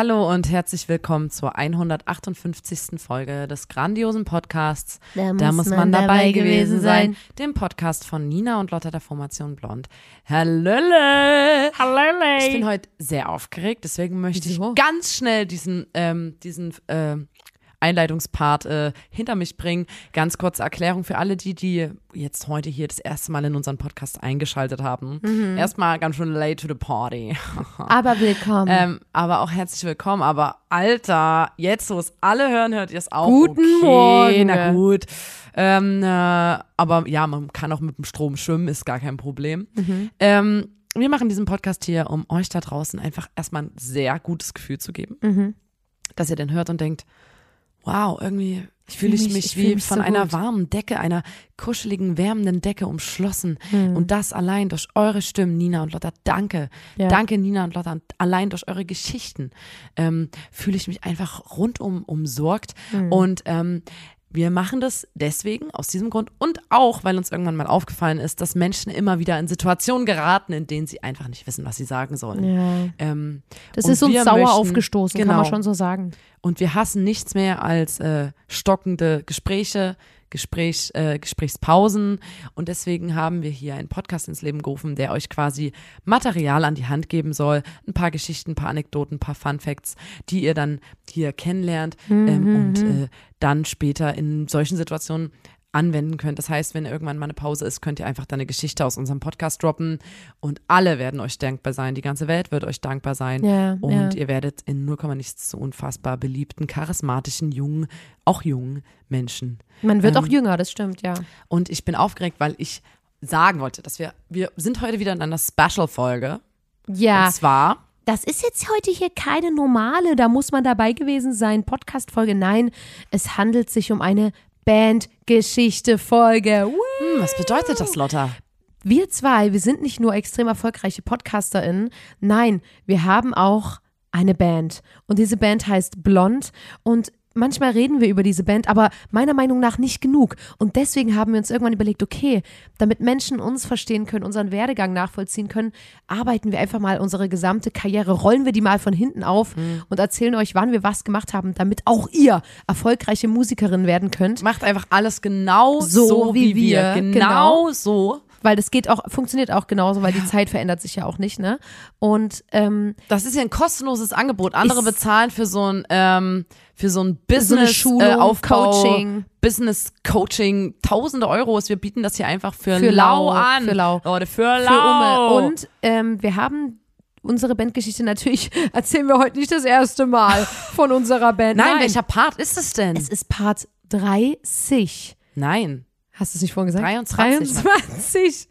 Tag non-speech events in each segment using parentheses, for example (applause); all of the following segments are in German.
Hallo und herzlich willkommen zur 158. Folge des grandiosen Podcasts. Da muss man dabei gewesen sein. Dem Podcast von Nina und Lotta der Formation Blond. Hallöle! Hallo, Ich bin heute sehr aufgeregt, deswegen möchte ich ganz schnell diesen, ähm, diesen äh, Einleitungspart äh, hinter mich bringen. Ganz kurze Erklärung für alle die, die jetzt heute hier das erste Mal in unseren Podcast eingeschaltet haben. Mhm. Erstmal ganz schön late to the party. (laughs) Aber willkommen. ähm, aber auch herzlich willkommen. Aber Alter, jetzt, wo es alle hören, hört ihr es auch. Guten okay, Morgen. Na gut. Ähm, äh, aber ja, man kann auch mit dem Strom schwimmen, ist gar kein Problem. Mhm. Ähm, wir machen diesen Podcast hier, um euch da draußen einfach erstmal ein sehr gutes Gefühl zu geben, Mhm. dass ihr den hört und denkt, wow, irgendwie fühl fühle ich mich- mich, ich fühl wie mich von so einer gut. warmen Decke, einer kuscheligen, wärmenden Decke umschlossen. Mhm. Und das allein durch eure Stimmen, Nina und Lotta. Danke. Ja. Danke, Nina und Lotta. Und allein durch eure Geschichten ähm, fühle ich mich einfach rundum umsorgt. Mhm. Und ähm, wir machen das deswegen, aus diesem Grund und auch, weil uns irgendwann mal aufgefallen ist, dass Menschen immer wieder in Situationen geraten, in denen sie einfach nicht wissen, was sie sagen sollen. Ja. Ähm, Das ist uns sauer möchten- aufgestoßen, kann man genau. schon so sagen. Und wir hassen nichts mehr als äh, stockende Gespräche, Gespräch, äh, Gesprächspausen. Und deswegen haben wir hier einen Podcast ins Leben gerufen, der euch quasi Material an die Hand geben soll. Ein paar Geschichten, ein paar Anekdoten, ein paar Fun Facts, die ihr dann hier kennenlernt ähm, und äh, dann später in solchen Situationen anwenden könnt. Das heißt, wenn irgendwann mal eine Pause ist, könnt ihr einfach dann eine Geschichte aus unserem Podcast droppen und alle werden euch dankbar sein. Die ganze Welt wird euch dankbar sein. Ja, und ja. ihr werdet in 0, nichts zu unfassbar beliebten, charismatischen, jungen, auch jungen Menschen. Man wird Ähm, auch jünger, das stimmt, ja. Und ich bin aufgeregt, weil ich sagen wollte, dass wir, wir sind heute wieder in einer Special-Folge. Ja, Und zwar, das ist jetzt heute hier keine normale, da muss man dabei gewesen sein, Podcast-Folge. Nein, es handelt sich um eine Bandgeschichte-Folge. Hm, was bedeutet das, Lotta? Wir zwei, wir sind nicht nur extrem erfolgreiche PodcasterInnen, nein, wir haben auch eine Band. Und diese Band heißt Blond und manchmal reden wir über diese Band, aber meiner Meinung nach nicht genug. Und deswegen haben wir uns irgendwann überlegt, okay, damit Menschen uns verstehen können, unseren Werdegang nachvollziehen können, arbeiten wir einfach mal unsere gesamte Karriere, rollen wir die mal von hinten auf und erzählen euch, wann wir was gemacht haben, damit auch ihr erfolgreiche Musikerin werden könnt. Macht einfach alles genau So so, wie wie, wir. wir, Genau, genau. so. Weil das geht auch, funktioniert auch genauso, weil die Zeit verändert sich ja auch nicht, ne? Und ähm, Das ist ja ein kostenloses Angebot. Andere bezahlen für so ein ähm, für so ein Business Schulung, äh, Aufbau, Coaching. Business Coaching, tausende Euros. Wir bieten das hier einfach für, Für lau, lau, an. für lau. Leute, für für lau. Umme. Und ähm, wir haben unsere Bandgeschichte natürlich, (laughs) erzählen wir heute nicht das erste Mal (laughs) von unserer Band. Nein, welcher Part ist es denn? Es ist Part 30. Nein. Hast du es nicht vorhin gesagt? 23. 23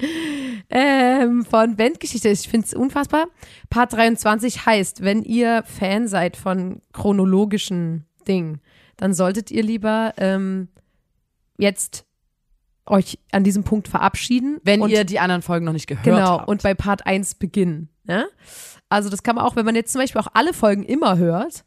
ähm, von Bandgeschichte. Ich finde es unfassbar. Part 23 heißt, wenn ihr Fan seid von chronologischen Dingen, dann solltet ihr lieber ähm, jetzt euch an diesem Punkt verabschieden. Wenn und ihr die anderen Folgen noch nicht gehört Genau, habt. und bei Part 1 beginnen. Ne? Also das kann man auch, wenn man jetzt zum Beispiel auch alle Folgen immer hört,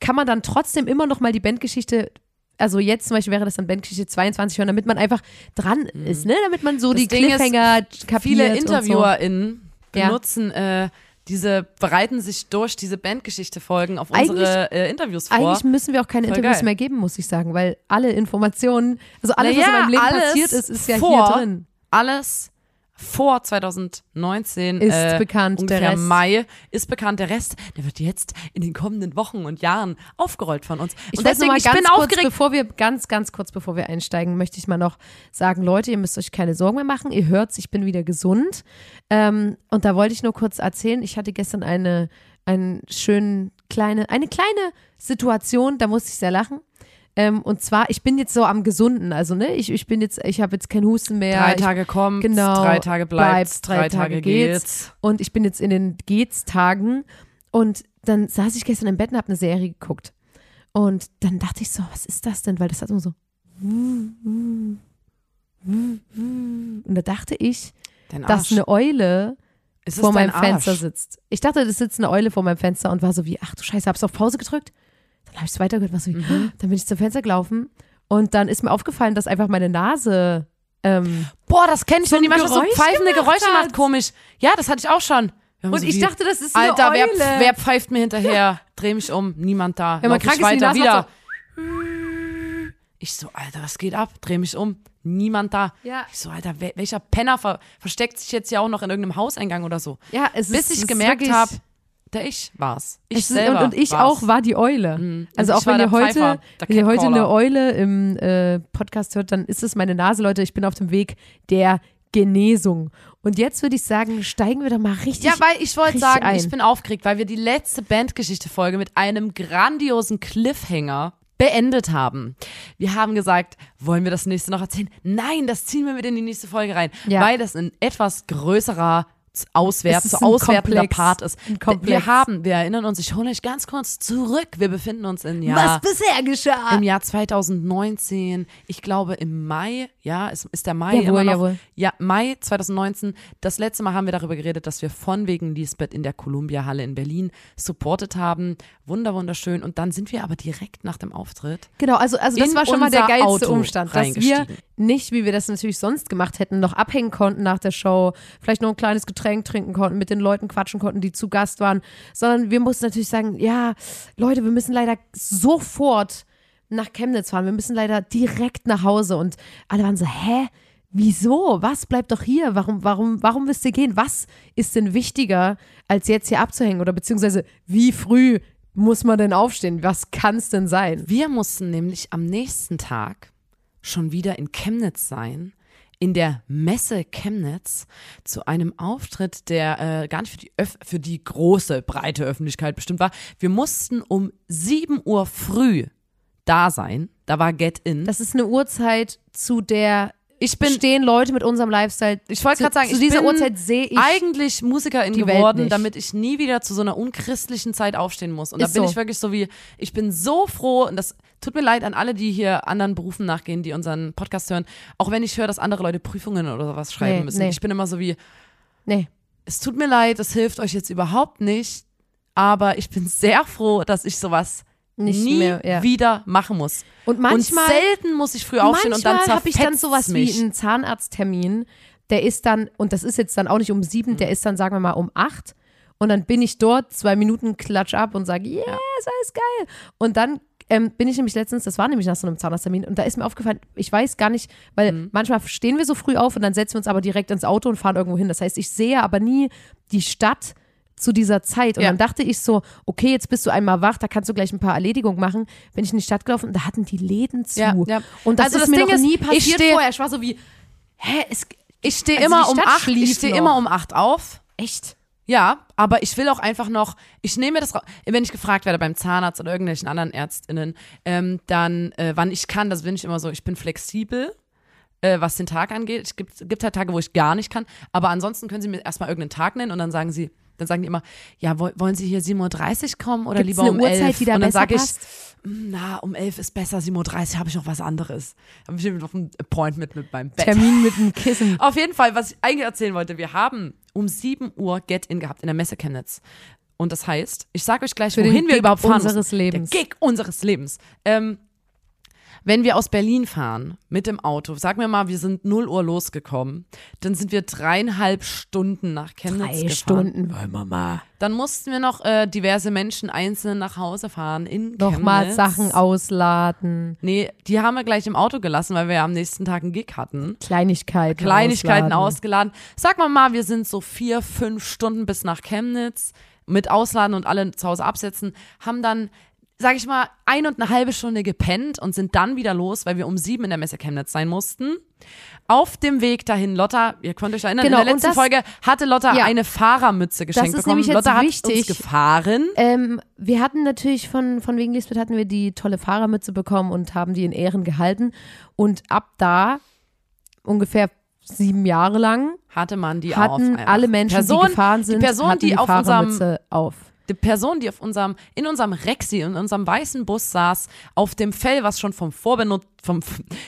kann man dann trotzdem immer noch mal die Bandgeschichte, also jetzt zum Beispiel wäre das dann Bandgeschichte 22 hören, damit man einfach dran ist, ne? Damit man so Das die Ding ist, Cliffhanger kapiert Viele InterviewerInnen Ja. benutzen äh, diese, bereiten sich durch diese Bandgeschichte-Folgen auf unsere äh, Interviews so. vor. Eigentlich müssen wir auch keine Voll Interviews geil. mehr geben, muss ich sagen, weil alle Informationen, also alles, was Naja, in meinem Leben passiert ist, ist ja hier drin. alles vor 2019 Ist äh, bekannt, der ungefähr Rest. Mai ist bekannt. Der Rest, der wird jetzt in den kommenden Wochen und Jahren aufgerollt von uns. Ich und deswegen, mal ich bin kurz, aufgeregt. bevor wir ganz, ganz kurz bevor wir einsteigen, möchte ich mal noch sagen, Leute, ihr müsst euch keine Sorgen mehr machen. Ihr hört's, ich bin wieder gesund. Ähm, und da wollte ich nur kurz erzählen. Ich hatte gestern eine, einen schönen kleine, eine kleine Situation. Da musste ich sehr lachen. Ähm, und zwar, ich bin jetzt so am Gesunden, also ne, ich, ich bin jetzt, ich habe jetzt keinen Husten mehr. Drei Tage kommt, genau, drei Tage bleibt, bleibt's, drei Tage geht's. Und ich bin jetzt in den Geht's-Tagen. Und dann saß ich gestern im Bett und habe eine Serie geguckt. Und dann dachte ich so, was ist das denn? Weil das hat immer so. Und da dachte ich, dass eine Eule vor meinem Fenster sitzt. Ich dachte, es sitzt eine Eule vor meinem Fenster und war so wie, ach du Scheiße, hab's auf Pause gedrückt. Dann habe ich es weitergehört, war so Mhm. dann bin ich zum Fenster gelaufen und dann ist mir aufgefallen, dass einfach meine Nase ähm, Boah, das kenne ich, so wenn die manchmal so pfeifende Geräusche macht, komisch. Ja, das hatte ich auch schon. Und so ich dachte, das ist eine Alter, wer, Eule. wer pfeift mir hinterher? (laughs) Dreh mich um, niemand da. Wenn man krank ist, weiter wieder. macht Ich so, Alter, was geht ab? Dreh mich um, niemand da. Ja. Ich so, Alter, wer, welcher Penner ver versteckt sich jetzt ja auch noch in irgendeinem Hauseingang oder so? ja, es Bis ist, ich gemerkt habe, der ich war's. Ich es ist, und, und ich war's. auch war die Eule. Mhm. Also auch wenn ihr heute, Pfeifer, wenn ihr heute eine Eule im äh, Podcast hört, dann ist es meine Nase, Leute. Ich bin auf dem Weg der Genesung. Und jetzt würde ich sagen, steigen wir doch mal richtig. Ja, weil ich wollte sagen, ein. ich bin aufgeregt, weil wir die letzte Bandgeschichte-Folge mit einem grandiosen Cliffhanger beendet haben. Wir haben gesagt, wollen wir das nächste noch erzählen? Nein, das ziehen wir mit in die nächste Folge rein, Ja. weil das ein etwas größerer Ist zu ein auswertender Komplex. Part ist. Wir haben, wir erinnern uns, ich hole euch ganz kurz zurück. Wir befinden uns im Jahr bisher geschah? im Jahr 2019, ich glaube im Mai, ja, es ist der Mai Jawohl, immer noch. jawohl. Ja, Mai 2019. Das letzte Mal haben wir darüber geredet, dass wir von wegen Lisbeth in der Columbia Halle in Berlin supportet haben. Wunder, wunderschön. Und dann sind wir aber direkt nach dem Auftritt. Genau, also, also das war schon mal der geilste Auto Umstand, dass wir. Nicht, wie wir das natürlich sonst gemacht hätten, noch abhängen konnten nach der Show, vielleicht noch ein kleines Getränk trinken konnten, mit den Leuten quatschen konnten, die zu Gast waren, sondern wir mussten natürlich sagen, ja, Leute, wir müssen leider sofort nach Chemnitz fahren, wir müssen leider direkt nach Hause und alle waren so, hä? Wieso? Was bleibt doch hier? Warum, warum, warum müsst ihr gehen? Was ist denn wichtiger, als jetzt hier abzuhängen? Oder beziehungsweise, wie früh muss man denn aufstehen? Was kann es denn sein? Wir mussten nämlich am nächsten Tag schon wieder in Chemnitz sein, in der Messe Chemnitz, zu einem Auftritt, der äh, gar nicht für die, Öff für die große, breite Öffentlichkeit bestimmt war. Wir mussten um 7 Uhr früh da sein. Da war Get In. Das ist eine Uhrzeit, zu der ich bin, stehen Leute mit unserem Lifestyle. ich wollte gerade sagen, zu dieser Uhrzeit sehe ich. eigentlich Musikerin geworden, damit ich nie wieder zu so einer unchristlichen Zeit aufstehen muss. Und da Ist bin so. ich wirklich so wie, ich bin so froh, und das tut mir leid an alle, die hier anderen Berufen nachgehen, die unseren Podcast hören, auch wenn ich höre, dass andere Leute Prüfungen oder sowas schreiben Nee, müssen. nee. Ich bin immer so wie, Nee. es tut mir leid, es hilft euch jetzt überhaupt nicht, aber ich bin sehr froh, dass ich sowas Nicht nie mehr, ja. wieder machen muss. Und manchmal, und selten muss ich früh aufstehen und dann habe ich dann sowas mich. wie einen Zahnarzttermin. Der ist dann, und das ist jetzt dann auch nicht um sieben, der ist dann, sagen wir mal, um acht. Und dann bin ich dort, zwei Minuten klatsch ab und sage, yes, alles geil. Und dann ähm, bin ich nämlich letztens, das war nämlich nach so einem Zahnarzttermin, und da ist mir aufgefallen, ich weiß gar nicht, weil Mhm. manchmal stehen wir so früh auf und dann setzen wir uns aber direkt ins Auto und fahren irgendwo hin. Das heißt, ich sehe aber nie die Stadt zu dieser Zeit. Und Ja. dann dachte ich so, okay, jetzt bist du einmal wach, da kannst du gleich ein paar Erledigungen machen. Bin ich in die Stadt gelaufen, da hatten die Läden zu. Ja, ja. Und das Also ist das mir Ding noch ist, nie ich passiert steh- vorher. Ich war so wie, hä, es, Ich stehe Also immer um acht, ich stehe immer um acht auf. echt? Ja, aber ich will auch einfach noch, ich nehme mir das, wenn ich gefragt werde beim Zahnarzt oder irgendwelchen anderen ÄrztInnen, ähm, dann, äh, wann ich kann, das bin ich immer so, ich bin flexibel, äh, was den Tag angeht. Es gibt, gibt halt Tage, wo ich gar nicht kann, aber ansonsten können sie mir erstmal irgendeinen Tag nennen und dann sagen sie, dann sagen die immer, ja, woll- wollen Sie hier 7.30 Uhr kommen oder Gibt's lieber um 11 Uhrzeit, die da Und dann sage ich? "Mm, na, um 11 ist besser, 7.30 Uhr habe ich noch was anderes. Habe ich noch ein Appointment mit meinem Bett. Termin mit einem Kissen. (laughs) Auf jeden Fall, was ich eigentlich erzählen wollte, wir haben um 7 Uhr Get-In gehabt in der Messe Chemnitz. Und das heißt, ich sage euch gleich, Für wohin wir überhaupt fahren unseres. Lebens. Der Gig unseres Lebens. Ähm, wenn wir aus Berlin fahren mit dem Auto, sagen wir mal, wir sind 0 Uhr losgekommen, dann sind wir dreieinhalb Stunden nach Chemnitz Drei gefahren. Stunden, weil Mama. Dann mussten wir noch äh, diverse Menschen einzeln nach Hause fahren in Nochmal Chemnitz. Sachen ausladen. Nee, die haben wir gleich im Auto gelassen, weil wir ja am nächsten Tag einen Gig hatten. Kleinigkeiten. Kleinigkeiten ausladen. ausgeladen. Sag mal mal, wir sind so vier, fünf Stunden bis nach Chemnitz mit Ausladen und alle zu Hause absetzen, haben dann, sag ich mal, ein und eine halbe Stunde gepennt und sind dann wieder los, weil wir um sieben in der Messe Chemnitz sein mussten. Auf dem Weg dahin, Lotta, ihr könnt euch erinnern, Genau, in der letzten das- Folge hatte Lotta Ja. eine Fahrermütze geschenkt ist bekommen. nämlich jetzt Lotta hat wichtig. uns gefahren. Ähm, wir hatten natürlich von, von wegen Lisbeth hatten wir die tolle Fahrermütze bekommen und haben die in Ehren gehalten. Und ab da, ungefähr sieben Jahre lang, Hatte man die auf. hatten einfach. alle Menschen, Person, die gefahren sind, die Person, hatten die, die auf Fahrermütze auf. Die Person, die auf unserem, in unserem Rexi, in unserem weißen Bus saß, auf dem Fell, was schon vom, Vorbenut vom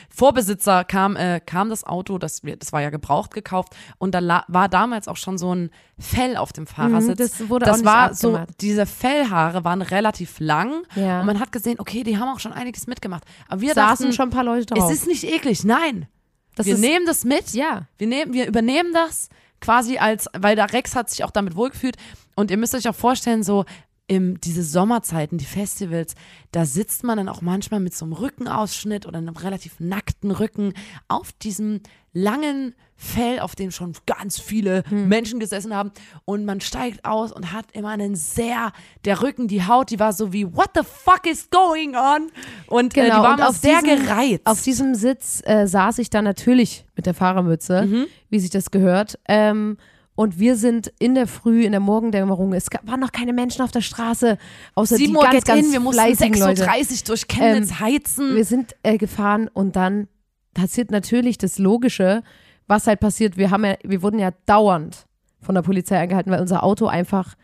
Vorbesitzer kam, äh, kam das Auto, das, das war ja gebraucht gekauft und da war damals auch schon so ein Fell auf dem Fahrersitz. Mhm, das wurde das auch nicht war so, abgemacht. diese Fellhaare waren relativ lang Ja. und man hat gesehen, okay, die haben auch schon einiges mitgemacht. Aber wir Saßen dachten, schon ein paar Leute drauf. es ist nicht eklig, nein. das wir ist, nehmen das mit, ja. wir, nehmen, wir übernehmen das quasi als, weil der Rex hat sich auch damit wohlgefühlt. Und ihr müsst euch auch vorstellen, so im, diese Sommerzeiten, die Festivals, da sitzt man dann auch manchmal mit so einem Rückenausschnitt oder einem relativ nackten Rücken auf diesem langen Fell, auf dem schon ganz viele Hm. Menschen gesessen haben. Und man steigt aus und hat immer einen sehr, der Rücken, die Haut, die war so wie, what the fuck is going on? Und äh, die Genau, war und immer auf sehr diesem- gereizt. Auf diesem Sitz äh, saß ich dann natürlich mit der Fahrermütze, Mhm. wie sich das gehört. Ähm, und wir sind in der Früh, in der Morgendämmerung, es gab, waren noch keine Menschen auf der Straße, außer 7 die Uhr ganz, geht ganz in, wir mussten fleißigen 6.30 Leute. Uhr durch Chemnitz heizen. Wir sind äh, gefahren und dann passiert natürlich das Logische, was halt passiert. Wir haben ja, wir wurden ja dauernd von der Polizei angehalten, weil unser Auto einfach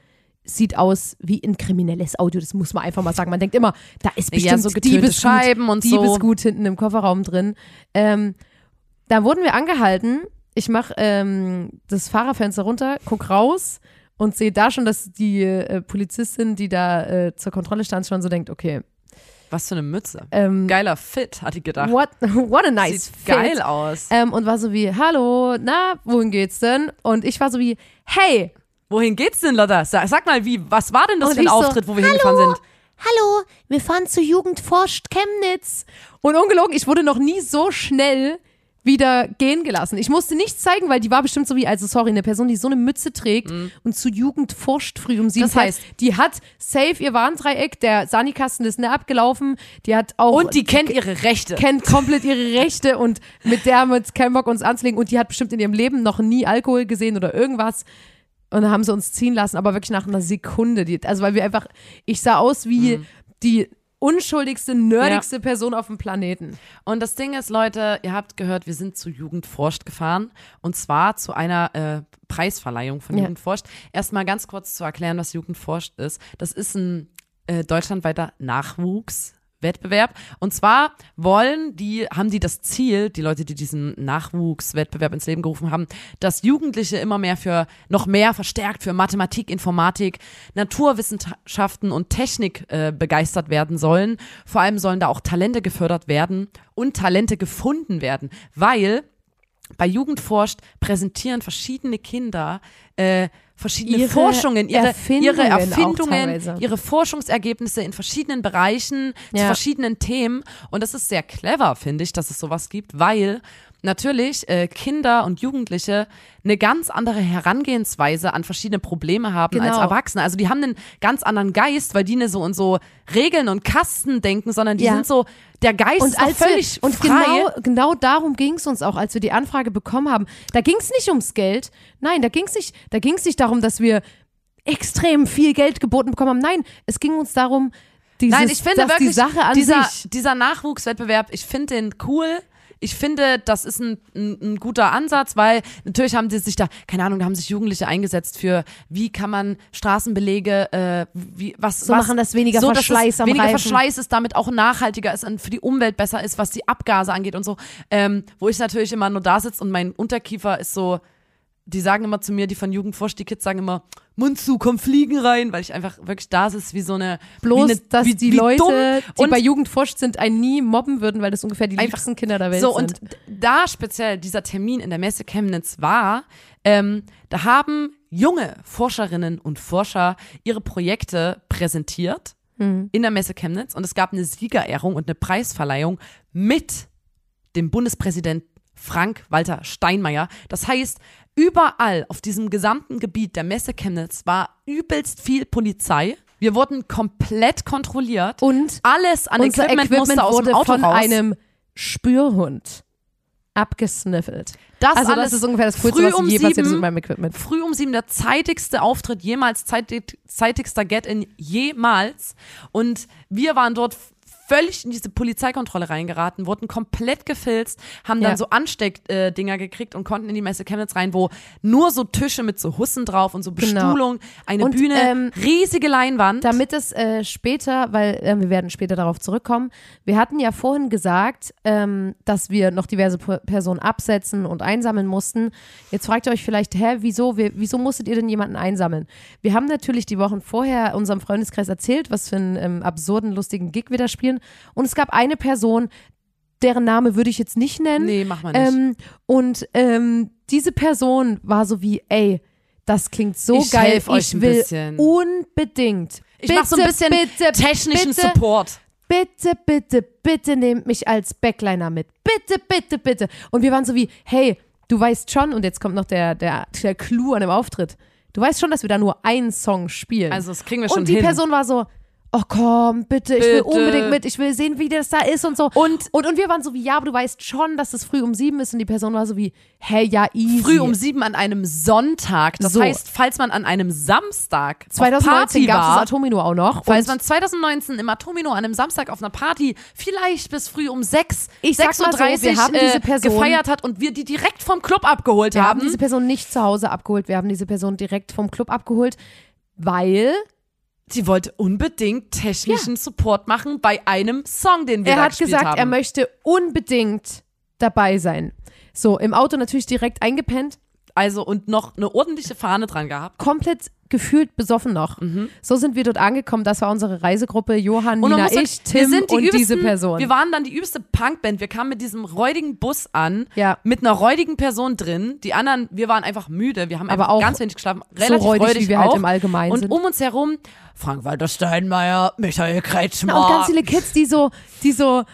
sieht aus wie ein kriminelles Auto. Das muss man einfach mal sagen. Man denkt immer, da ist Ja, bestimmt so getönte Diebesgut, Scheiben und so. Diebesgut hinten im Kofferraum drin. Ähm, da wurden wir angehalten. Ich mache ähm, das Fahrerfenster runter, guck raus und sehe da schon, dass die äh, Polizistin, die da äh, zur Kontrolle stand, schon so denkt, okay, Was für eine Mütze. ähm, Geiler Fit, hat die gedacht. what, (laughs) what a nice Sieht fit. geil aus. Ähm, und war so wie, hallo, na, wohin geht's denn? Und ich war so wie, hey, Wohin geht's denn, Lotta? Sag, mal, wie, was war denn das Und für ein ich so, Auftritt, wo wir hingefahren sind? hallo, wir fahren zu Jugend forscht Chemnitz. Und ungelogen, ich wurde noch nie so schnell wieder gehen gelassen. Ich musste nichts zeigen, weil die war bestimmt so wie, also sorry, eine Person, die so eine Mütze trägt und zu Jugend forscht früh um. Mhm. Das heißt- die hat safe ihr Warndreieck, der Sanikasten ist ne abgelaufen, die hat auch Und die kennt ihre Rechte. kennt komplett ihre Rechte und mit der haben wir jetzt keinen Bock uns anzulegen und die hat bestimmt in ihrem Leben noch nie Alkohol gesehen oder irgendwas und dann haben sie uns ziehen lassen, aber wirklich nach einer Sekunde, die, also weil wir einfach, ich sah aus wie Mhm. die unschuldigste, nerdigste Person auf dem Planeten. Und das Ding ist, Leute, ihr habt gehört, wir sind zu Jugend forscht gefahren. Und zwar zu einer äh, Preisverleihung von Ja. Jugend forscht. Erstmal ganz kurz zu erklären, was Jugend forscht ist. Das ist ein äh, deutschlandweiter Nachwuchswettbewerb. Und zwar wollen die, haben die das Ziel, die Leute, die diesen Nachwuchswettbewerb ins Leben gerufen haben, dass Jugendliche immer mehr für, noch mehr verstärkt für Mathematik, Informatik, Naturwissenschaften und Technik äh, begeistert werden sollen. Vor allem sollen da auch Talente gefördert werden und Talente gefunden werden, weil bei Jugend forscht präsentieren verschiedene Kinder äh, verschiedene Ihre Forschungen, ihre Erfindungen ihre Erfindungen, ihre Forschungsergebnisse in verschiedenen Bereichen, zu Ja. verschiedenen Themen. Und das ist sehr clever, finde ich, dass es sowas gibt, weil natürlich äh, Kinder und Jugendliche eine ganz andere Herangehensweise an verschiedene Probleme haben als Genau. Erwachsene. Also die haben einen ganz anderen Geist, weil die nicht so und so Regeln und Kasten denken, sondern die Ja. sind so, der Geist Und, als wir, völlig und frei. genau, genau darum ging es uns auch, als wir die Anfrage bekommen haben. Da ging es nicht ums Geld. Nein, da ging es nicht, da ging's nicht darum, dass wir extrem viel Geld geboten bekommen haben. Nein, es ging uns darum, dieses, Nein, ich finde wirklich, die Sache an dieser, sich. dieser Nachwuchswettbewerb, ich finde den cool. Ich finde, das ist ein, ein, ein guter Ansatz, weil natürlich haben die sich da, keine Ahnung, da haben sich Jugendliche eingesetzt für, wie kann man Straßenbelege, äh, wie, was, So was, machen, dass weniger dass Verschleiß am weniger Reifen. Verschleiß ist, damit auch nachhaltiger ist und für die Umwelt besser ist, was die Abgase angeht und so. Ähm, wo ich natürlich immer nur da sitze und mein Unterkiefer ist so, die sagen immer zu mir, die von Jugendforsch, die Kids sagen immer, Mund zu, komm fliegen rein, weil ich einfach wirklich da sitze wie so eine Bloß, wie eine, dass wie, die wie Leute, dumm. die und bei Jugend forscht sind, einen nie mobben würden, weil das ungefähr die Einfach liebsten Kinder der Welt so sind. und d- da speziell dieser Termin in der Messe Chemnitz war, ähm, da haben junge Forscherinnen und Forscher ihre Projekte präsentiert Mhm. in der Messe Chemnitz und es gab eine Siegerehrung und eine Preisverleihung mit dem Bundespräsident Frank-Walter Steinmeier. Das heißt, überall auf diesem gesamten Gebiet der Messe Chemnitz war übelst viel Polizei. Wir wurden komplett kontrolliert. Und Alles an unser Equipment, Equipment musste aus wurde dem Auto von raus. einem Spürhund abgesniffelt. das also alles das ist ungefähr das Coolste, früh was um je passiert ist sieben- mit meinem Equipment. früh um sieben der zeitigste Auftritt jemals, zeitig, zeitigster Get-In jemals. Und wir waren dort völlig in diese Polizeikontrolle reingeraten, wurden komplett gefilzt, haben dann Ja. so Ansteckdinger gekriegt und konnten in die Messe Chemnitz rein, wo nur so Tische mit so Hussen drauf und so Genau. Bestuhlung, eine Und, Bühne, ähm, riesige Leinwand. Damit es äh, später, weil äh, wir werden später darauf zurückkommen, wir hatten ja vorhin gesagt, ähm, dass wir noch diverse P Personen absetzen und einsammeln mussten. Jetzt fragt ihr euch vielleicht, hä, wieso, wir, wieso musstet ihr denn jemanden einsammeln? Wir haben natürlich die Wochen vorher unserem Freundeskreis erzählt, was für einen ähm, absurden, lustigen Gig wir da spielen. Und es gab eine Person, deren Name würde ich jetzt nicht nennen. nee, mach mal nicht. Ähm, und ähm, diese Person war so wie, ey, das klingt so Ich geil, helf euch ich ein will bisschen. unbedingt. ich mach so ein bisschen bitte, technischen bitte, Support. Bitte, bitte, bitte nehmt mich als Backliner mit. Bitte, bitte, bitte. Und wir waren so wie, hey, du weißt schon, und jetzt kommt noch der, der, der Clou an dem Auftritt. Du weißt schon, dass wir da nur einen Song spielen. Also das kriegen wir schon und die hin. Person war so, oh komm, bitte, ich will Bitte. unbedingt mit, ich will sehen, wie das da ist und so. Und- und, und wir waren so wie, ja, aber du weißt schon, dass es früh um sieben ist und die Person war so wie, hey, ja, easy. Früh um sieben an einem Sonntag. Das So. heißt, falls man an einem Samstag auf 2019 Party gab es das Atomino auch noch. falls man 2019 im Atomino an einem Samstag auf einer Party vielleicht bis früh um 6, Ich sag mal so, 6.30 wir haben äh, diese Person- gefeiert hat und wir die direkt vom Club abgeholt wir haben haben. diese Person nicht zu Hause abgeholt, wir haben diese Person direkt vom Club abgeholt, weil Sie wollte unbedingt technischen Support machen bei einem Song, den wir er da hat gespielt gesagt, haben. er möchte unbedingt dabei sein. So, im Auto natürlich direkt eingepennt, also und noch eine ordentliche Fahne dran gehabt. komplett gefühlt besoffen noch. So sind wir dort angekommen. Das war unsere Reisegruppe. Johann, Mhm. Und Nina, sagen, ich, wir Tim sind die und übelsten, diese Person. Wir waren dann die übste Punkband. Wir kamen mit diesem räudigen Bus an, Ja. mit einer räudigen Person drin. Die anderen, wir waren einfach müde. Wir haben Aber auch ganz wenig geschlafen. so Relativ räudig, wie wir halt auch. im Allgemeinen Und sind. um uns herum Frank-Walter Steinmeier, Michael Kretschmer. und ganz viele Kids, die so, die so,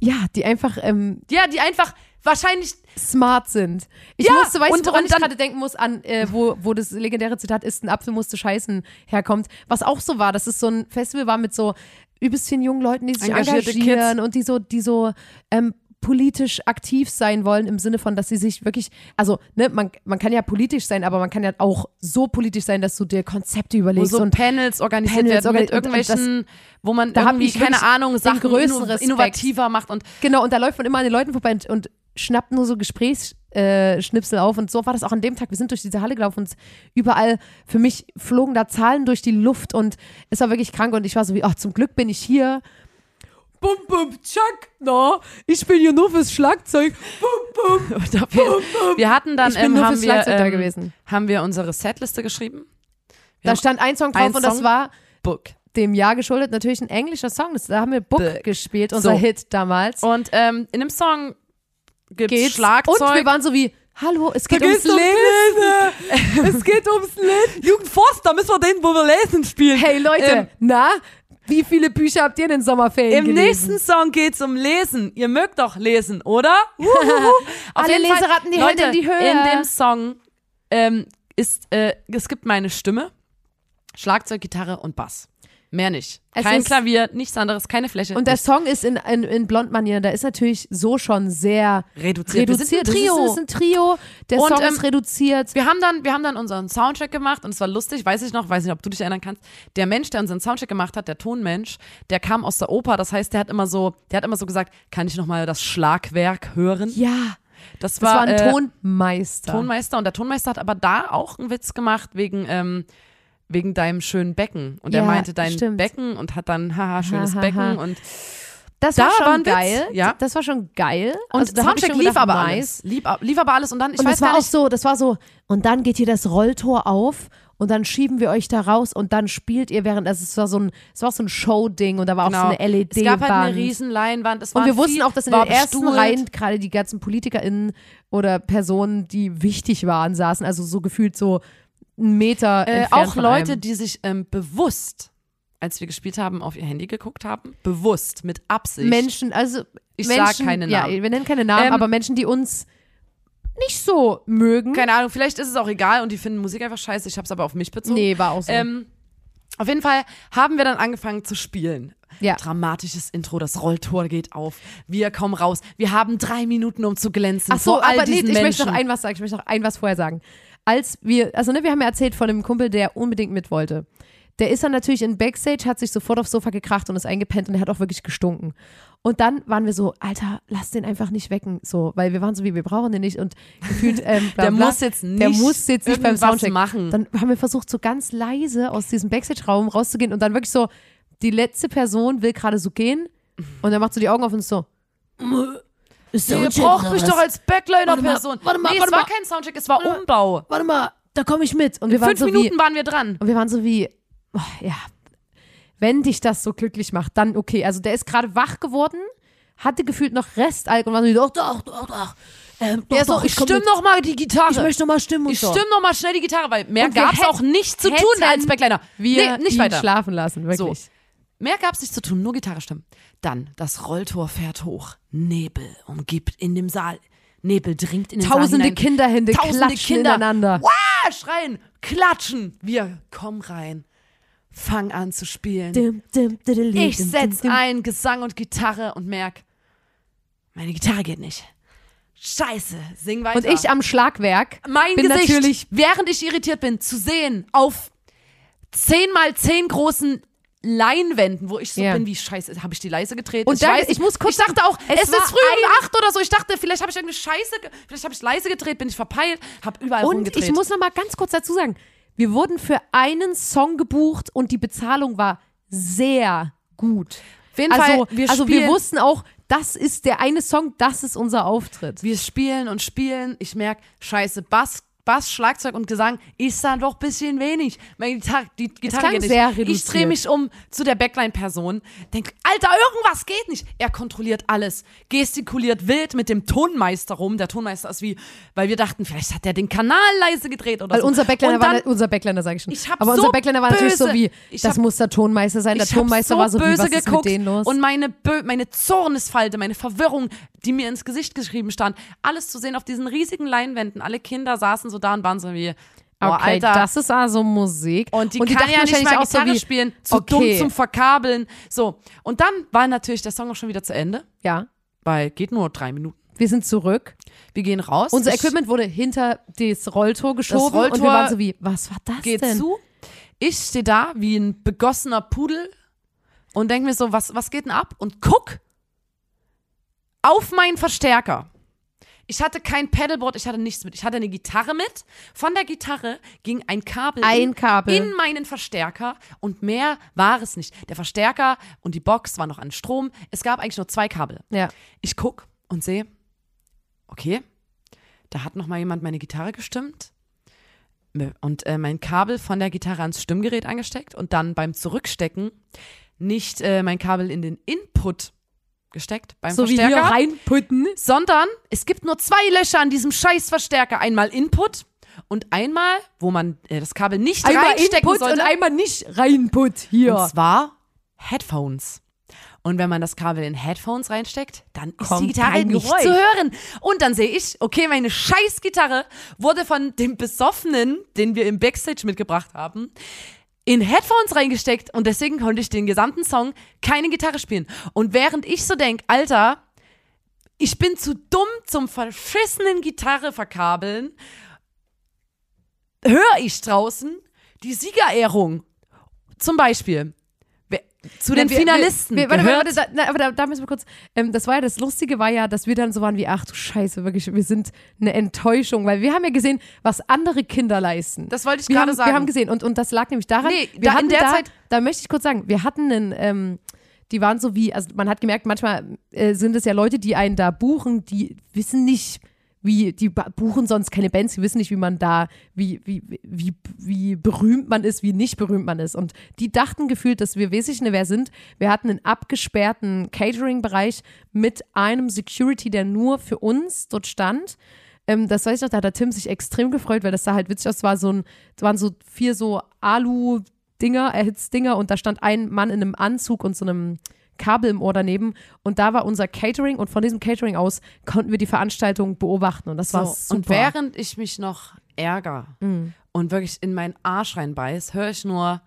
ja, die einfach ähm, ja, die einfach wahrscheinlich smart sind. Ich Ja, musste, weißt und- du, woran und ich gerade denken muss, an, äh, wo, wo das legendäre Zitat ist, ein Apfel musste scheißen herkommt. Was auch so war, dass es so ein Festival war mit so übelst vielen jungen Leuten, die sich Engagierte engagieren und die so, die so ähm, politisch aktiv sein wollen, im Sinne von, dass sie sich wirklich, also, ne, man, man kann ja politisch sein, aber man kann ja auch so politisch sein, dass du dir Konzepte wo überlegst so und Panels organisiert Panels werden mit irgendwelchen, wo man Da irgendwie, keine Ahnung, Sachen Respekt. innovativer macht und Genau, und da läuft man immer an den Leuten vorbei und, und schnappt nur so Gesprächsschnipsel äh, auf. Und so war das auch an dem Tag. Wir sind durch diese Halle gelaufen und überall, für mich flogen da Zahlen durch die Luft und es war wirklich krank. Und ich war so wie, ach, zum Glück bin ich hier. Bum, bum, tschack, na, ich bin hier nur fürs Schlagzeug. Bum, bum. (laughs) Und auf jeden- wir hatten dann Ich ähm, haben fürs wir, ähm, gewesen. haben wir unsere Setliste geschrieben. Wir Da stand ein Song drauf ein und das Song. war Book. dem Jahr geschuldet natürlich ein englischer Song. Das, da haben wir Book Book. gespielt, unser So. Hit damals. Und ähm, in dem Song gibt's Geht's. Schlagzeug. Und wir waren so wie, hallo, es geht ums Lesen. es geht ums Lesen. Jugendforst, da müssen wir den, wo wir lesen, spielen. Hey Leute, Ähm, na, wie viele Bücher habt ihr in den Sommerferien Im gelesen? nächsten Song geht's um Lesen. Ihr mögt doch lesen, oder? (laughs) Auf Alle jeden Fall, Leseratten die Leute, Hände in die Höhe. In dem Song ähm, ist, äh, es gibt meine Stimme, Schlagzeug, Gitarre und Bass. Mehr nicht. Es Kein Klavier, nichts anderes, keine Fläche. Und der. Song ist in, in, in Blondmanier, der ist natürlich so schon sehr reduziert. reduziert. Wir sind ein Trio. Das ist, ein Trio. Der Und, Song ähm, ist reduziert. Wir haben dann, wir haben dann unseren Soundcheck gemacht und es war lustig, weiß ich noch, weiß nicht, ob du dich erinnern kannst. Der Mensch, der unseren Soundcheck gemacht hat, der Tonmensch, der kam aus der Oper. Das heißt, der hat immer so, der hat immer so gesagt, kann ich noch mal das Schlagwerk hören? Ja, Das das war ein äh, Tonmeister. Tonmeister und der Tonmeister hat aber da auch einen Witz gemacht wegen ähm, wegen deinem schönen Becken und er Ja, meinte dein stimmt. Becken und hat dann haha schönes Ha, ha, Becken ha. und das da war schon geil. ja. Das war schon geil. und Also schon lief gedacht, aber nice. alles lief, lief aber alles und dann ich Und weiß das war gar auch nicht so, das war so, und dann geht hier das Rolltor auf und dann schieben wir euch da raus und dann spielt ihr während, also es war so ein, es war so ein Show-Ding und da war genau. auch so eine LED-Wand. es gab halt eine riesen Leinwand es Und wir wussten auch, dass in den ersten bestuhlt. Reihen gerade die ganzen PolitikerInnen oder Personen, die wichtig waren, saßen. Also so gefühlt so einen Meter äh, entfernt auch Leute, die sich ähm, bewusst als wir gespielt haben, auf ihr Handy geguckt haben, bewusst, mit Absicht. Menschen, also Ich sag Menschen, keine Namen. Ja, wir nennen keine Namen, Ähm, aber Menschen, die uns nicht so mögen. Keine Ahnung, vielleicht ist es auch egal und die finden Musik einfach scheiße. Ich habe es aber auf mich bezogen. nee, war auch so. Ähm, auf jeden Fall haben wir dann angefangen zu spielen. Ja. Dramatisches Intro, das Rolltor geht auf. Wir kommen raus. Wir haben drei Minuten, um zu glänzen. Ach so, vor all aber nee, ich möchte Menschen. noch ein was sagen. Ich möchte noch ein was vorher sagen. Als wir, also ne, wir haben ja erzählt von einem Kumpel, der unbedingt mit wollte. der ist dann natürlich in Backstage, hat sich sofort aufs Sofa gekracht und ist eingepennt und er hat auch wirklich gestunken. Und dann waren wir so, Alter, lass den einfach nicht wecken, so, weil wir waren so wie, wir brauchen den nicht und gefühlt, ähm, bla, Der bla, muss jetzt nicht der muss jetzt nicht beim Soundcheck machen. Dann haben wir versucht, so ganz leise aus diesem Backstage-Raum rauszugehen und dann wirklich so, die letzte Person will gerade so gehen und dann macht so die Augen auf und ist so, Ihr braucht mich doch als Backliner-Person. Warte mal, warte nee, warte es war mal. kein Soundcheck, es war Umbau. Warte mal, da komme ich mit. Und wir waren Fünf so Minuten wie, waren wir dran. Und wir waren so wie, oh, ja, wenn dich das so glücklich macht, dann okay. Also der ist gerade wach geworden, hatte gefühlt noch Restalk und war so, doch, doch, doch, doch. Ähm, doch, so, doch, ich komm stimm mit. noch mal die Gitarre. Ich möchte noch mal stimmen und Ich so. stimm noch mal schnell die Gitarre, weil mehr gab's hätt- auch nicht zu tun als Backliner. Wir nee, nicht weiter. schlafen lassen, wirklich. Mehr gab's nicht zu tun, nur Gitarre stimmen. Dann, das Rolltor fährt hoch. Nebel umgibt in dem Saal. Nebel dringt in den Saal Tausende hinein. Kinderhände Tausende klatschen Kinder. ineinander. Wah, schreien, klatschen. Wir kommen rein. Fang an zu spielen. Dim, dim, diddly, Ich setz ein Gesang und Gitarre und merk, meine Gitarre geht nicht. Scheiße, sing weiter. Und ich am Schlagwerk mein bin Gesicht, natürlich während ich irritiert bin, zu sehen auf 10 mal 10 großen Leinwänden, wo ich so Ja. bin, wie scheiße, habe ich die leise gedreht? Und ich, dann- weiß, ich muss kurz ich dachte auch, es es, ist früh um 8 oder so. Ich dachte, vielleicht habe ich irgendeine Scheiße, vielleicht habe ich leise gedreht, bin ich verpeilt, habe überall Und rumgedreht. ich muss noch mal ganz kurz dazu sagen, wir wurden für einen Song gebucht und die Bezahlung war sehr gut. Auf jeden Also, Fall, wir also wir wussten auch, das ist der eine Song, das ist unser Auftritt. Wir spielen und spielen. Ich merke, scheiße, Bass, Bass, Schlagzeug und Gesang ist dann doch ein bisschen wenig. Meine Gitarre, die Gitarre geht nicht. sehr ich reduziert. drehe mich um zu der Backline-Person, denk, Alter, irgendwas geht nicht. Er kontrolliert alles, gestikuliert wild mit dem Tonmeister rum. Der Tonmeister ist wie, weil wir dachten, vielleicht hat er den Kanal leise gedreht oder Weil so. unser Backliner und war, dann, na- unser Backliner sage ich schon. Ich Aber so unser Backliner war natürlich so wie, ich das hab- muss der Tonmeister sein. Der ich Tonmeister so war so wie, böse was ist geguckt mit denen los? und meine, Bö meine Zornesfalte, meine Verwirrung, die mir ins Gesicht geschrieben stand, alles zu sehen auf diesen riesigen Leinwänden. Alle Kinder saßen so da und waren so wie, oh, okay, Alter. das ist also Musik. und die und kann dachten ja nicht mal auch so Gitarre wie, spielen, zu okay. dumm zum Verkabeln. So, und dann war natürlich der Song auch schon wieder zu Ende, Ja, weil geht nur drei Minuten. wir sind zurück. Wir gehen raus. Unser Ich- Equipment wurde hinter das Rolltor geschoben und wir Rolltor waren so wie, was war das geht denn? zu. Ich stehe da wie ein begossener Pudel und denke mir so, was, was geht denn ab? Und guck auf meinen Verstärker. Ich hatte kein Pedalboard, ich hatte nichts mit. Ich hatte eine Gitarre mit. Von der Gitarre ging ein Kabel, Ein in, Kabel. in meinen Verstärker und mehr war es nicht. Der Verstärker und die Box waren noch an Strom. Es gab eigentlich nur zwei Kabel. Ja. Ich guck und sehe, okay, da hat noch mal jemand meine Gitarre gestimmt und äh, mein Kabel von der Gitarre ans Stimmgerät angesteckt und dann beim Zurückstecken nicht äh, mein Kabel in den Input gesteckt beim So wie hier Verstärker, reinputten. sondern es gibt nur zwei Löcher an diesem scheiß Verstärker. Einmal Input und einmal, wo man äh, das Kabel nicht Einmal reinstecken Input sollte. und einmal nicht reinput hier. Und zwar Headphones. Und wenn man das Kabel in Headphones reinsteckt, dann ist Kommt die Gitarre nicht Geräusch. zu hören. Und dann sehe ich, okay, meine scheiß Gitarre wurde von dem Besoffenen, den wir im Backstage mitgebracht haben, in Headphones reingesteckt und deswegen konnte ich den gesamten Song keine Gitarre spielen. Und während ich so denk, Alter, ich bin zu dumm zum verschissenen Gitarre verkabeln, höre ich draußen die Siegerehrung. Zum Beispiel. Zu den wir- Finalisten. Wir, wir, warte, warte, warte, da, aber da, da müssen wir kurz. Ähm, das war ja das Lustige, war ja, dass wir dann so waren wie, ach du Scheiße, wirklich, wir sind eine Enttäuschung, weil wir haben ja gesehen, was andere Kinder leisten. Das wollte ich wir gerade haben, sagen. Wir haben gesehen und, und das lag nämlich daran, Nee, wir da- in hatten der da, Zeit- da möchte ich kurz sagen, wir hatten einen, ähm, die waren so wie, also man hat gemerkt, manchmal äh, sind es ja Leute, die einen da buchen, die wissen nicht, wie, die buchen sonst keine Bands, die wissen nicht, wie man da, wie, wie, wie, wie berühmt man ist, wie nicht berühmt man ist. Und die dachten gefühlt, dass wir wesentlich ne wer sind. Wir hatten einen abgesperrten Catering-Bereich mit einem Security, der nur für uns dort stand. Ähm, das weiß ich noch, da hat der Tim sich extrem gefreut, weil das sah halt witzig aus. Es war so ein, waren so vier so Alu-Dinger, Erhitzdinger und da stand ein Mann in einem Anzug und so einem Kabel im Ohr daneben und da war unser Catering und von diesem Catering aus konnten wir die Veranstaltung beobachten und das war So, super. und während ich mich noch ärgere Mhm. und wirklich in meinen Arsch reinbeiß, höre ich nur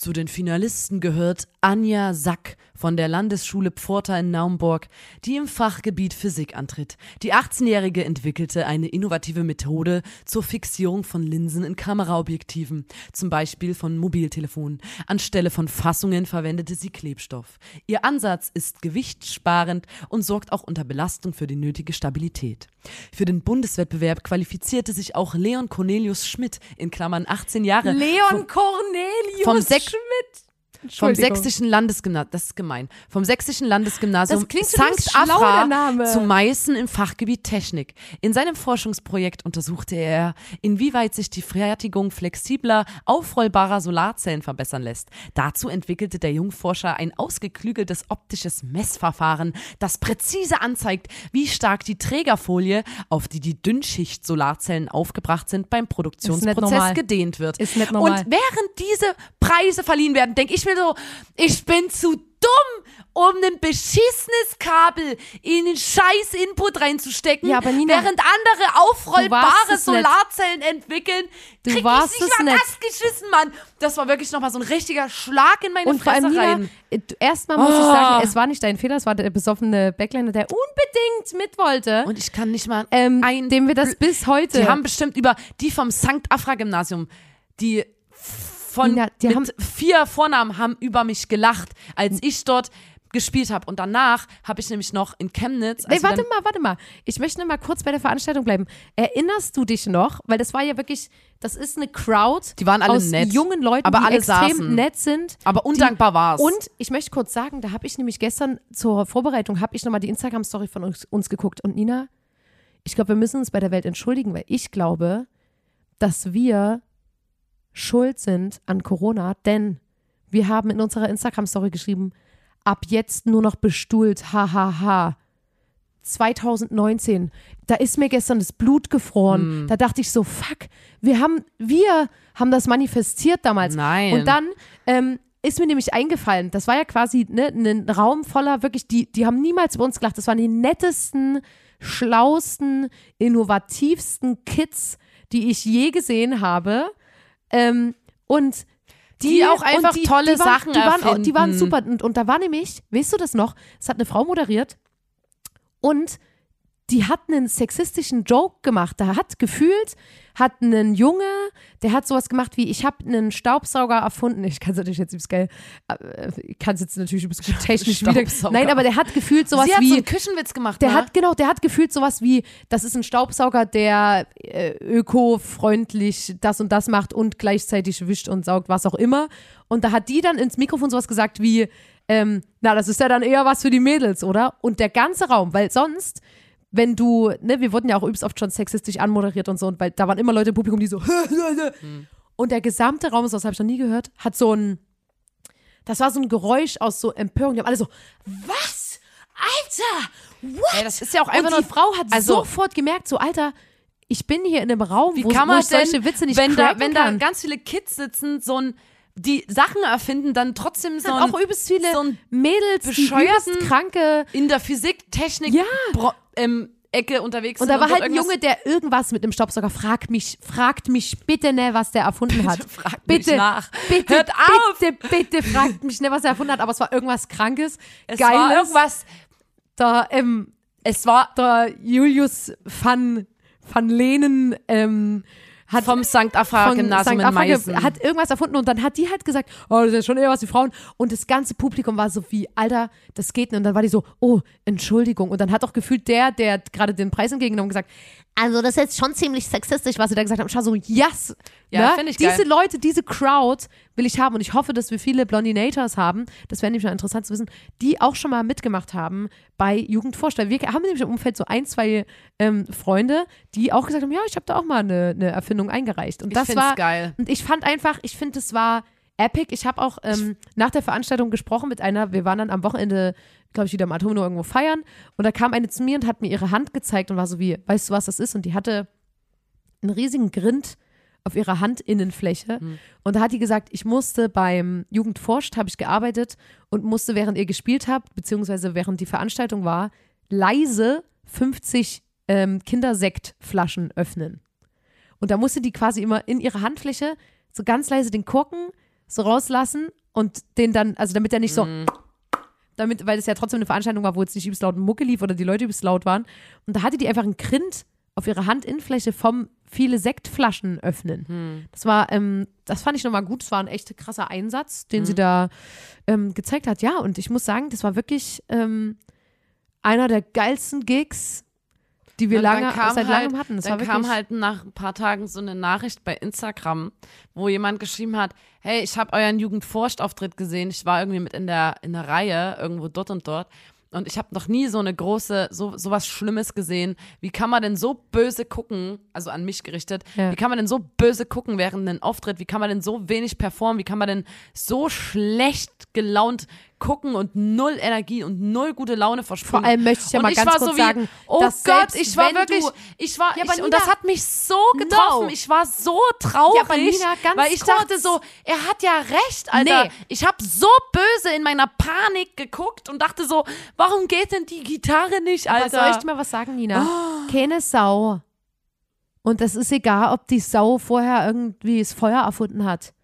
Zu den Finalisten gehört Anja Sack von der Landesschule Pforta in Naumburg, die im Fachgebiet Physik antritt. Die 18-Jährige entwickelte eine innovative Methode zur Fixierung von Linsen in Kameraobjektiven, zum Beispiel von Mobiltelefonen. Anstelle von Fassungen verwendete sie Klebstoff. Ihr Ansatz ist gewichtssparend und sorgt auch unter Belastung für die nötige Stabilität. Für den Bundeswettbewerb qualifizierte sich auch Leon Cornelius Schmidt in Klammern 18 Jahre Leon Cornelius vom Schmidt. Vom sächsischen Landesgymnasium, das ist gemein, vom sächsischen Landesgymnasium St. Afra zu Meißen im Fachgebiet Technik. In seinem Forschungsprojekt untersuchte er, inwieweit sich die Fertigung flexibler, aufrollbarer Solarzellen verbessern lässt. Dazu entwickelte der Jungforscher ein ausgeklügeltes optisches Messverfahren, das präzise anzeigt, wie stark die Trägerfolie, auf die die Dünnschicht-Solarzellen aufgebracht sind, beim Produktionsprozess gedehnt wird. Ist nicht normal. Und während diese Preise verliehen werden, denke ich mir so, ich bin zu dumm, um ein beschissenes Kabel in den scheiß Input reinzustecken, Ja, aber Nina, während andere aufrollbare es nicht. Solarzellen entwickeln, Du krieg warst ich nicht mal nicht. das geschissen, Mann. Das war wirklich nochmal so ein richtiger Schlag in meine Und vor Fresse allem, Nina, rein. erstmal muss ich Oh. sagen, es war nicht dein Fehler, es war der besoffene Backliner, der unbedingt mit wollte. Und ich kann nicht mal ähm, ein dem wir das bis heute. Die haben bestimmt über die vom St. Afra Gymnasium, die von die mit haben- vier Vornamen haben über mich gelacht, als ich dort gespielt habe. Und danach habe ich nämlich noch in Chemnitz. Nee, als wir warte mal, warte mal. Ich möchte mal kurz bei der Veranstaltung bleiben. Erinnerst du dich noch? Weil das war ja wirklich, das ist eine Crowd Die waren alle aus nett. jungen Leuten, Aber die alle extrem saßen. nett sind. Aber undankbar war's. Und ich möchte kurz sagen, da habe ich nämlich gestern zur Vorbereitung, habe ich nochmal die Instagram-Story von uns, uns geguckt. Und Nina, ich glaube, wir müssen uns bei der Welt entschuldigen, weil ich glaube, dass wir schuld sind an Corona, denn wir haben in unserer Instagram-Story geschrieben, ab jetzt nur noch bestuhlt, hahaha. 2019, da ist mir gestern das Blut Hm. gefroren. Da dachte ich so, fuck, wir haben, wir haben das manifestiert damals. Nein. Und dann ähm, ist mir nämlich eingefallen, das war ja quasi ne, ein Raum voller wirklich, die, die haben niemals über uns gelacht. Das waren die nettesten, schlausten, innovativsten Kids, die ich je gesehen habe. Ähm, und die, Die auch einfach tolle die waren, Sachen die waren, die waren super. Und, und da war nämlich, weißt du das noch? Es hat eine Frau moderiert und die hat einen sexistischen Joke gemacht. Da hat gefühlt, hat einen Junge, der hat sowas gemacht wie, ich habe einen Staubsauger erfunden. Ich kann es natürlich jetzt übelst geil, äh, ich kann es jetzt natürlich übelst gut technisch wieder. Nein, aber der hat gefühlt sowas Sie hat wie, so einen Küchenwitz gemacht, der ne? hat, genau, der hat gefühlt sowas wie, das ist ein Staubsauger, der äh, öko-freundlich das und das macht und gleichzeitig wischt und saugt, was auch immer. Und da hat die dann ins Mikrofon sowas gesagt wie, ähm, na, das ist ja dann eher was für die Mädels, oder? Und der ganze Raum, weil sonst, wenn du, ne, wir wurden ja auch übelst oft schon sexistisch anmoderiert und so, und weil da waren immer Leute im Publikum, die so, (laughs) und der gesamte Raum, das habe ich noch nie gehört, hat so ein, das war so ein Geräusch aus so Empörung. Die haben alle so, was? Alter, what? Ey, das ist ja auch einfach und die nur- Frau hat also- sofort gemerkt, so, Alter, ich bin hier in einem Raum, Wie wo, kann wo man ich solche denn, Witze nicht wenn da, wenn da kann. ganz viele Kids sitzen, so ein, die Sachen erfinden, dann trotzdem so ein, auch übelst viele so ein Mädels, bescheuerten- kranke in der Physik, Technik, Ja. Bro ähm, Ecke unterwegs und da war dort halt ein Junge, der irgendwas mit dem Staubsauger fragt mich, fragt mich bitte ne, was der erfunden hat. fragt mich bitte, nach. bitte, Hört auf! bitte, bitte fragt mich ne, was er erfunden hat. Aber es war irgendwas Krankes, es Geiles. war irgendwas, Da, ähm, es war der Julius van, van Lehnen ähm, hat vom St. Afra Gymnasium in Meißen. hat irgendwas erfunden und dann hat die halt gesagt, oh, das ist schon eher was für Frauen. Und das ganze Publikum war so wie, Alter, das geht nicht. Und dann war die so, oh, Entschuldigung. Und dann hat auch gefühlt der, der gerade den Preis entgegengenommen, gesagt, also das ist jetzt schon ziemlich sexistisch, was sie da gesagt haben. Ich war so, yes. Ja, ne? find ich Diese geil. Leute, diese Crowd will ich haben. Und ich hoffe, dass wir viele Blondinators haben. Das wäre nämlich mal interessant zu wissen, die auch schon mal mitgemacht haben bei Jugendvorstell. Wir haben nämlich im Umfeld so ein, zwei ähm, Freunde, die auch gesagt haben, ja, ich habe da auch mal eine, eine Erfindung eingereicht. Und Ich das war geil. und ich fand einfach, ich finde, es war epic. Ich habe auch ähm, nach der Veranstaltung gesprochen mit einer, wir waren dann am Wochenende, glaube ich, wieder im Atomino irgendwo feiern. Und da kam eine zu mir und hat mir ihre Hand gezeigt und war so wie, weißt du, was das ist? Und die hatte einen riesigen Grind auf ihrer Handinnenfläche. Und da hat die gesagt, ich musste beim Jugendforscht, habe ich gearbeitet und musste, während ihr gespielt habt, beziehungsweise während die Veranstaltung war, leise 50 ähm, Kindersektflaschen öffnen. Und da musste die quasi immer in ihre Handfläche so ganz leise den Korken so rauslassen und den dann, also damit er nicht so, Mhm. damit, weil es ja trotzdem eine Veranstaltung war, wo jetzt nicht übelst laut Mucke lief oder die Leute übelst laut waren. Und da hatte die einfach einen Grind auf ihrer Handinnenfläche vom viele Sektflaschen öffnen. Hm. Das war, ähm, das fand ich nochmal gut. Das war ein echt krasser Einsatz, den Mhm. sie da ähm, gezeigt hat. Ja, und ich muss sagen, das war wirklich ähm, einer der geilsten Gigs, die wir Und lange, seit halt- langem hatten. Das dann kam halt nach ein paar Tagen so eine Nachricht bei Instagram, wo jemand geschrieben hat, hey, ich habe euren Jugendforscht-Auftritt gesehen, ich war irgendwie mit in der, in der Reihe, irgendwo dort und dort. Und ich habe noch nie so eine große, so sowas Schlimmes gesehen. Wie kann man denn so böse gucken, also an mich gerichtet, Ja. wie kann man denn so böse gucken während einem Auftritt? Wie kann man denn so wenig performen? Wie kann man denn so schlecht gelaunt gucken und null Energie und null gute Laune versprühen? Vor allem möchte ich ja und mal ganz war kurz so wie, sagen, oh Gott, selbst ich war wirklich, du- ich war, Ja, aber ich, und Nina- das hat mich so getroffen. No. Ich war so traurig, Ja, aber Nina, weil ich kurz. dachte so, er hat ja recht, Alter. Nee. Ich habe so böse in meiner Panik geguckt und dachte so, warum geht denn die Gitarre nicht, Aber Alter? soll ich dir mal was sagen, Nina? Oh. Keine Sau. Und es ist egal, ob die Sau vorher irgendwie das Feuer erfunden hat.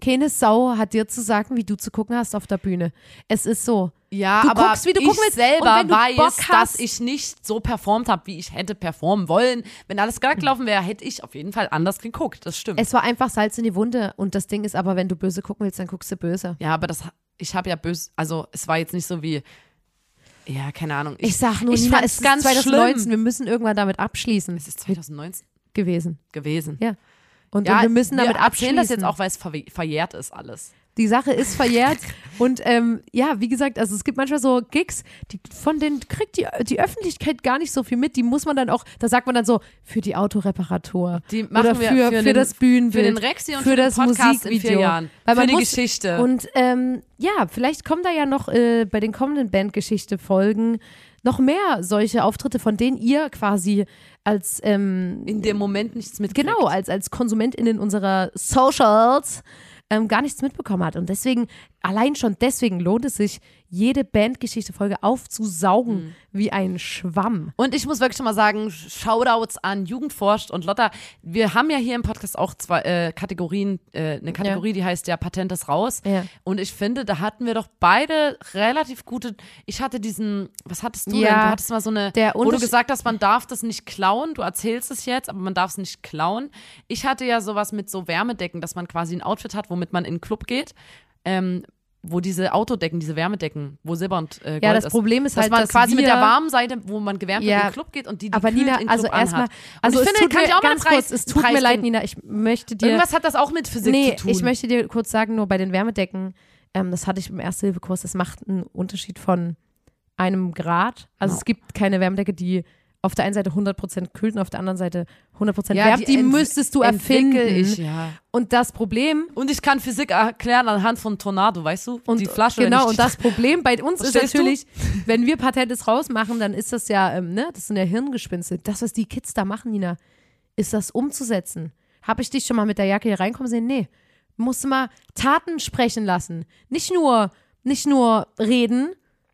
Keine Sau hat dir zu sagen, wie du zu gucken hast auf der Bühne. Es ist so. Ja, Du aber guckst, wie du ich gucken willst. selber weiß, Bock dass hast- ich nicht so performt habe, wie ich hätte performen wollen. Wenn alles glatt gelaufen wäre, hätte ich auf jeden Fall anders geguckt. Das stimmt. Es war einfach Salz in die Wunde. Und das Ding ist aber, wenn du böse gucken willst, dann guckst du böse. ja, aber das, ich habe ja böse, also es war jetzt nicht so wie, ja, keine Ahnung. Ich sag nur, ich Nina, es ist ganz 2019. schlimm. Wir müssen irgendwann damit abschließen. Es ist 2019 gewesen. gewesen. Ja. Und, und wir müssen damit wir abschließen. das jetzt auch, weil es verjährt ist alles. Die Sache ist verjährt. (laughs) und ähm, ja, wie gesagt, also es gibt manchmal so Gigs, die, von denen kriegt die, die Öffentlichkeit gar nicht so viel mit. Die muss man dann auch, da sagt man dann so, für die Autoreparatur. Die machen oder wir für, für für, den- das Bühnenbild. Für den Rexi und für für, das Podcast in Musikvideo. vier Jahren. Weil für die muss- Geschichte. Und ähm, ja, vielleicht kommen da ja noch äh, bei den kommenden Bandgeschichte-Folgen noch mehr solche Auftritte, von denen ihr quasi als ähm, in dem Moment nichts mit. genau, als, als KonsumentInnen unserer Socials ähm, gar nichts mitbekommen hat. Und deswegen, allein schon deswegen lohnt es sich, jede Bandgeschichte-Folge aufzusaugen Mhm. wie ein Schwamm. Und ich muss wirklich schon mal sagen, Shoutouts an Jugendforscht und Lotta. Wir haben ja hier im Podcast auch zwei äh, Kategorien, äh, eine Kategorie, die heißt ja Patent ist raus. Ja. Und ich finde, da hatten wir doch beide relativ gute. Ich hatte diesen, was hattest du Ja, denn? Du hattest mal so eine, der wo du gesagt hast, man darf das nicht klauen. Du erzählst es jetzt, aber man darf es nicht klauen. Ich hatte ja sowas mit so Wärmedecken, dass man quasi ein Outfit hat, womit man in den Club geht. Ähm, wo diese Autodecken, diese Wärmedecken, wo Silber und äh, Gold Ja, das ist. Problem ist dass halt, man dass quasi wir, mit der warmen Seite, wo man gewärmt wird, Ja, in den Club geht und die, die Aber Nina, also erstmal, also ich es finde, tut kann mir ich auch mal ganz Preis, kurz, es tut mir Preis leid, geben. Nina, ich möchte dir Irgendwas hat das auch mit Physik Nee, zu tun. ich möchte dir kurz sagen, nur bei den Wärmedecken, ähm, das hatte ich im Ersthilfekurs, das macht einen Unterschied von einem Grad. Also Genau. es gibt keine Wärmedecke, die auf der einen Seite 100% kühlt und auf der anderen Seite 100% Ja, wärmt. Die, ent- müsstest du erfinden. Ich, ja. Und das Problem, Und ich kann Physik erklären anhand von Tornado, weißt du? und die Flasche. genau, und das Problem bei uns ist Verstehst du? natürlich, wenn wir Patentes rausmachen, dann ist das ja, ähm, ne, das sind ja Hirngespinste. Das, was die Kids da machen, Nina, ist das umzusetzen. Habe ich dich schon mal mit der Jacke hier reinkommen sehen? Nee. Musst du mal Taten sprechen lassen. Nicht nur, nicht nur reden,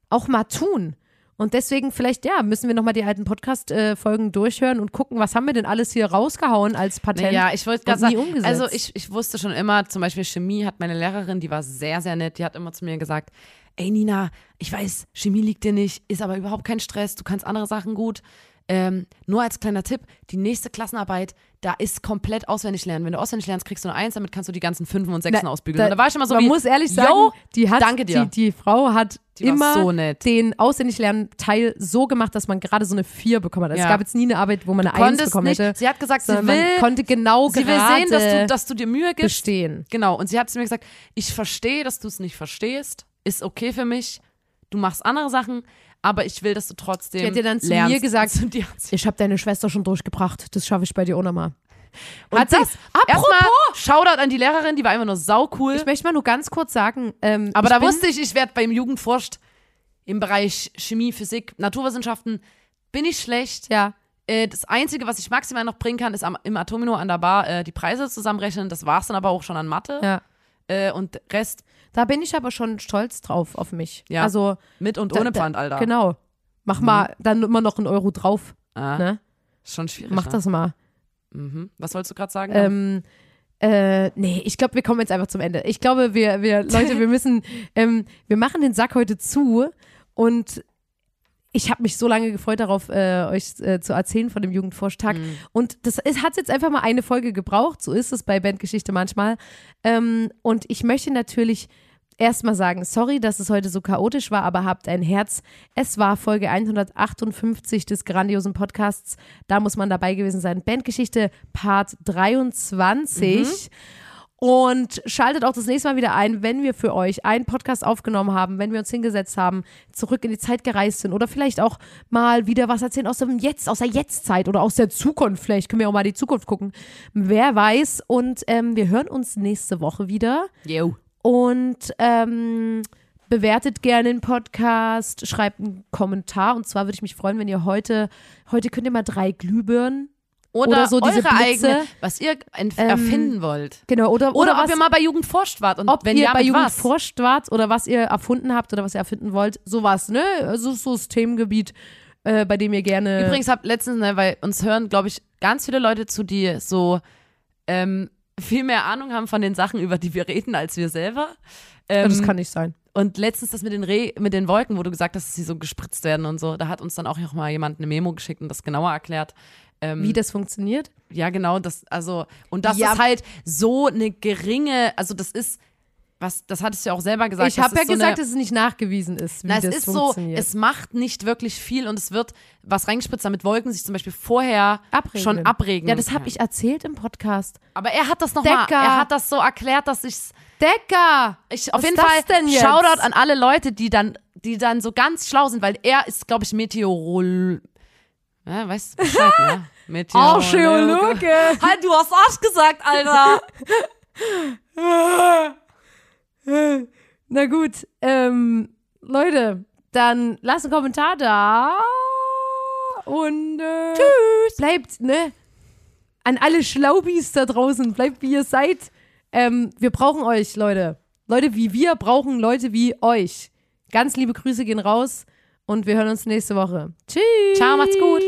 auch mal tun. Und deswegen vielleicht, ja, müssen wir nochmal die alten Podcast-Folgen durchhören und gucken, was haben wir denn alles hier rausgehauen als Patent. Ja, ich wollte gerade sagen, umgesetzt. also ich, ich wusste schon immer, zum Beispiel Chemie hat meine Lehrerin, die war sehr, sehr nett, die hat immer zu mir gesagt, ey Nina, ich weiß, Chemie liegt dir nicht, ist aber überhaupt kein Stress, du kannst andere Sachen gut. Ähm, nur als kleiner Tipp, die nächste Klassenarbeit, da ist komplett auswendig lernen. Wenn du auswendig lernst, kriegst du eine Eins, damit kannst du die ganzen Fünfen und Sechsen Na, ausbügeln. und da war ich immer so man wie, muss ehrlich sagen, yo, die hat, danke dir. Die, die Frau hat Die immer so den Auswendiglernen-Teil so gemacht, dass man gerade so eine 4 bekommen hat. Also Ja. Es gab jetzt nie eine Arbeit, wo man eine 1 konntest bekommen nicht, hätte. sie hat gesagt, sie will, konnte genau sie will sehen, dass du, dass du dir Mühe gibst. bestehen. Genau, und sie hat zu mir gesagt, ich verstehe, dass du es nicht verstehst, ist okay für mich, du machst andere Sachen, aber ich will, dass du trotzdem Die hat dir dann zu lernst. mir gesagt, die hat- Ich habe deine Schwester schon durchgebracht. Das schaffe ich bei dir auch nochmal. und Hat das, erstmal Shoutout an die Lehrerin, die war immer nur saucool, Ich möchte mal nur ganz kurz sagen, ähm, aber da wusste ich, ich werde beim Jugendforscht im Bereich Chemie, Physik, Naturwissenschaften, bin ich schlecht. ja, Äh, das Einzige, was ich maximal noch bringen kann, ist am, im Atomino an der Bar äh, die Preise zusammenrechnen. Das war es dann aber auch schon an Mathe. ja. Äh, und Rest Da bin ich aber schon stolz drauf auf mich. Ja. Also mit und da- ohne da- Pfand, Alter. Genau. Mach mal dann immer noch einen Euro drauf. Ah, Ne? Ist schon schwierig. Mach ne? das mal. Mhm. Was wolltest du gerade sagen? Ähm, Äh, nee, ich glaube, wir kommen jetzt einfach zum Ende. Ich glaube, wir, wir, Leute, (laughs) wir müssen, ähm, wir machen den Sack heute zu und ich habe mich so lange gefreut darauf, äh, euch äh, zu erzählen von dem Jugendforschtag. Mhm. Und das hat jetzt einfach mal eine Folge gebraucht. So ist es bei Bandgeschichte manchmal. Ähm, und ich möchte natürlich erstmal sagen, sorry, dass es heute so chaotisch war, aber habt ein Herz. Es war Folge 158 des grandiosen Podcasts. Da muss man dabei gewesen sein. Bandgeschichte Part 23. Und schaltet auch das nächste Mal wieder ein, wenn wir für euch einen Podcast aufgenommen haben, wenn wir uns hingesetzt haben, zurück in die Zeit gereist sind oder vielleicht auch mal wieder was erzählen aus dem Jetzt, aus der Jetztzeit oder aus der Zukunft. Vielleicht können wir auch mal die Zukunft gucken. Wer weiß. Und ähm, wir hören uns nächste Woche wieder. Jo. Und ähm, bewertet gerne den Podcast, schreibt einen Kommentar. Und zwar würde ich mich freuen, wenn ihr heute, heute könnt ihr mal drei Glühbirnen Oder, Oder so diese eure Blitze. eigene, was ihr Ähm, erfinden wollt. Genau, oder, Oder, oder, ob ihr mal bei Jugend forscht wart und ob wenn ihr ja, bei Jugend was? forscht wart oder was ihr erfunden habt oder was ihr erfinden wollt. Sowas, ne? Also so das Themengebiet, äh, bei dem ihr gerne. Übrigens hab letztens, ne, weil uns hören, glaube ich, ganz viele Leute zu, die so ähm, viel mehr Ahnung haben von den Sachen, über die wir reden, als wir selber. Ähm, das kann nicht sein. und letztens das mit den, Re mit den Wolken, wo du gesagt hast, dass sie so gespritzt werden und so, da hat uns dann auch noch mal jemand eine Memo geschickt und das genauer erklärt. Ähm, Wie das funktioniert? Ja, genau, das, also, und das Ja. ist halt so eine geringe, also das ist, was, das hattest du ja auch selber gesagt. ich habe ja so gesagt, dass es nicht nachgewiesen ist, wie na, es das ist so, es macht nicht wirklich viel und es wird was reingespritzt, damit Wolken sich zum Beispiel vorher Abregnen. schon abregnen. ja, das habe ich erzählt im Podcast. Aber er hat das nochmal, Decker. er hat das so erklärt, dass ich's, Decker! ich, auf Was jeden Fall, das denn jetzt? Shoutout an alle Leute, die dann, die dann so ganz schlau sind, weil er ist, glaube ich, Meteorol, ja, weißt du Bescheid, ne? (laughs) Archäologe! Halt, du hast Arsch gesagt, Alter. (laughs) Na gut, ähm, Leute, dann lasst einen Kommentar da und äh, tschüss. Bleibt, ne? An alle Schlaubis da draußen, bleibt wie ihr seid. Ähm, wir brauchen euch, Leute. Leute wie wir brauchen Leute wie euch. Ganz liebe Grüße gehen raus und wir hören uns nächste Woche. Tschüss. Ciao, macht's gut.